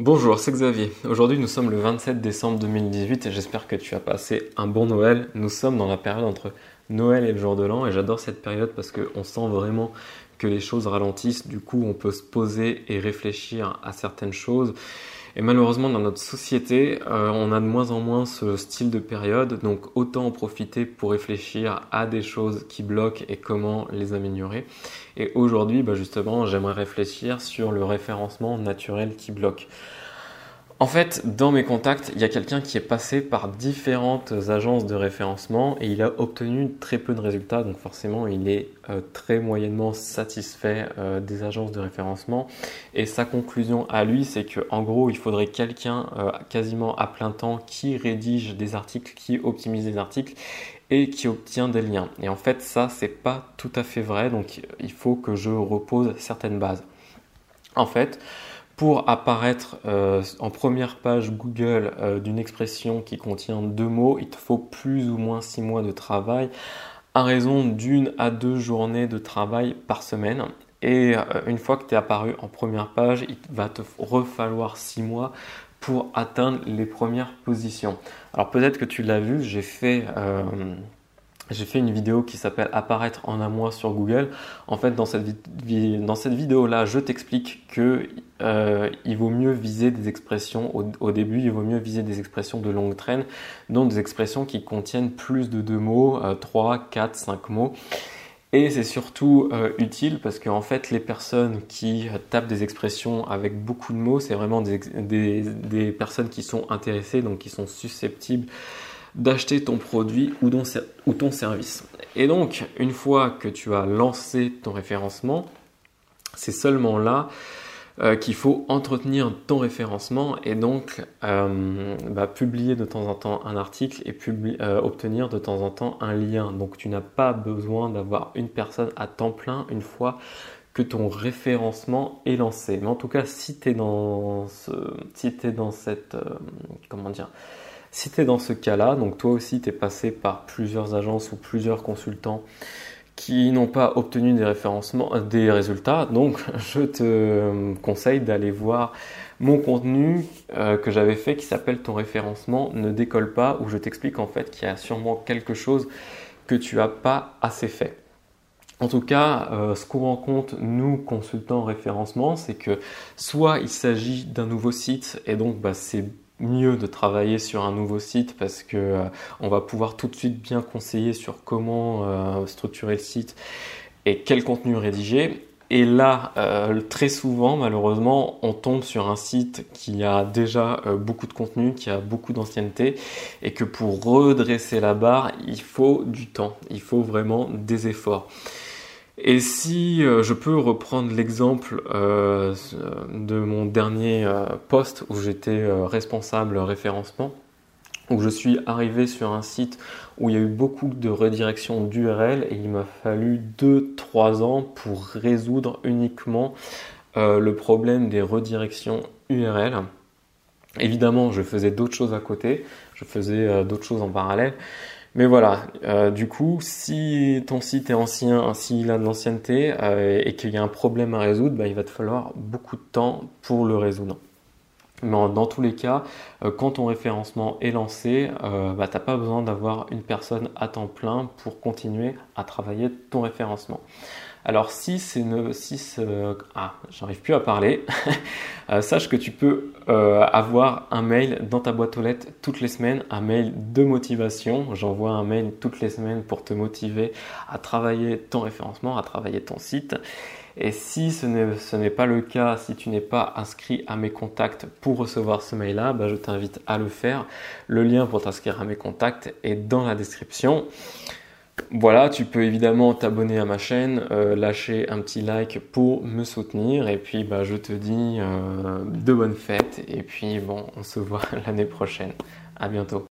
Bonjour, c'est Xavier. Aujourd'hui, nous sommes le 27 décembre 2018 et j'espère que tu as passé un bon Noël. Nous sommes dans la période entre Noël et le jour de l'an et j'adore cette période parce qu'on sent vraiment que les choses ralentissent. Du coup, on peut se poser et réfléchir à certaines choses. Et malheureusement, dans notre société, euh, on a de moins en moins ce style de période, donc autant en profiter pour réfléchir à des choses qui bloquent et comment les améliorer. Et aujourd'hui, bah, justement, j'aimerais réfléchir sur le référencement naturel qui bloque. En fait, dans mes contacts, il y a quelqu'un qui est passé par différentes agences de référencement et il a obtenu très peu de résultats. Donc forcément, il est euh, très moyennement satisfait euh, des agences de référencement. Et sa conclusion à lui, c'est que en gros, il faudrait quelqu'un euh, quasiment à plein temps qui rédige des articles, qui optimise des articles et qui obtient des liens. Et en fait, ça, c'est pas tout à fait vrai. Donc, il faut que je repose certaines bases. En fait, pour apparaître euh, en première page Google euh, d'une expression qui contient deux mots, il te faut plus ou moins six mois de travail à raison d'une à deux journées de travail par semaine. Et euh, une fois que tu es apparu en première page, il va te refalloir six mois pour atteindre les premières positions. Alors peut-être que tu l'as vu, j'ai fait j'ai fait une vidéo qui s'appelle Apparaître en un mois sur Google. En fait, dans cette, vidéo-là, je t'explique que euh, il vaut mieux viser des expressions au, début, il vaut mieux viser des expressions de longue traîne, donc des expressions qui contiennent plus de deux mots, euh, 3, 4, 5 mots. Et c'est surtout euh, utile parce qu'en fait, les personnes qui tapent des expressions avec beaucoup de mots, c'est vraiment des personnes qui sont intéressées, donc qui sont susceptibles d'acheter ton produit ou ton, service. Et donc, une fois que tu as lancé ton référencement, c'est seulement là euh, qu'il faut entretenir ton référencement et donc euh, bah, publier de temps en temps un article et euh, obtenir de temps en temps un lien. Donc tu n'as pas besoin d'avoir une personne à temps plein une fois que ton référencement est lancé. Mais en tout cas, si tu dans si es dans cette, comment dire, si tu es dans ce cas-là, donc toi aussi tu es passé par plusieurs agences ou plusieurs consultants qui n'ont pas obtenu des référencements, euh, des résultats, donc je te euh, conseille d'aller voir mon contenu euh, que j'avais fait qui s'appelle ton référencement ne décolle pas où je t'explique en fait qu'il y a sûrement quelque chose que tu n'as pas assez fait. En tout cas, ce qu'on rencontre, nous, consultants référencement, c'est que soit il s'agit d'un nouveau site et donc bah, c'est mieux de travailler sur un nouveau site parce que euh, on va pouvoir tout de suite bien conseiller sur comment euh, structurer le site et quel contenu rédiger. Et là, euh, très souvent, malheureusement, on tombe sur un site qui a déjà beaucoup de contenu, qui a beaucoup d'ancienneté, et que pour redresser la barre, il faut du temps, il faut vraiment des efforts. Et si euh, je peux reprendre l'exemple euh, de mon dernier euh, poste où j'étais responsable référencement, où je suis arrivé sur un site où il y a eu beaucoup de redirection d'URL et il m'a fallu 2-3 ans pour résoudre uniquement le problème des redirections URL. Évidemment, je faisais d'autres choses à côté, je faisais d'autres choses en parallèle, mais voilà, euh, du coup, si ton site est ancien, s'il a de l'ancienneté euh, et qu'il y a un problème à résoudre, bah, il va te falloir beaucoup de temps pour le résoudre. Mais dans tous les cas, euh, quand ton référencement est lancé, bah, tu n'as pas besoin d'avoir une personne à temps plein pour continuer à travailler ton référencement. Alors si c'est si ah, j'arrive plus à parler, euh, sache que tu peux euh, avoir un mail dans ta boîte aux lettres toutes les semaines, un mail de motivation. J'envoie un mail toutes les semaines pour te motiver à travailler ton référencement, à travailler ton site. Et si ce n'est pas le cas, si tu n'es pas inscrit à mes contacts pour recevoir ce mail-là, bah, je t'invite à le faire. Le lien pour t'inscrire à mes contacts est dans la description. Voilà, tu peux évidemment t'abonner à ma chaîne, euh, lâcher un petit like pour me soutenir et puis bah, je te dis euh, de bonnes fêtes et puis bon, on se voit l'année prochaine. À bientôt.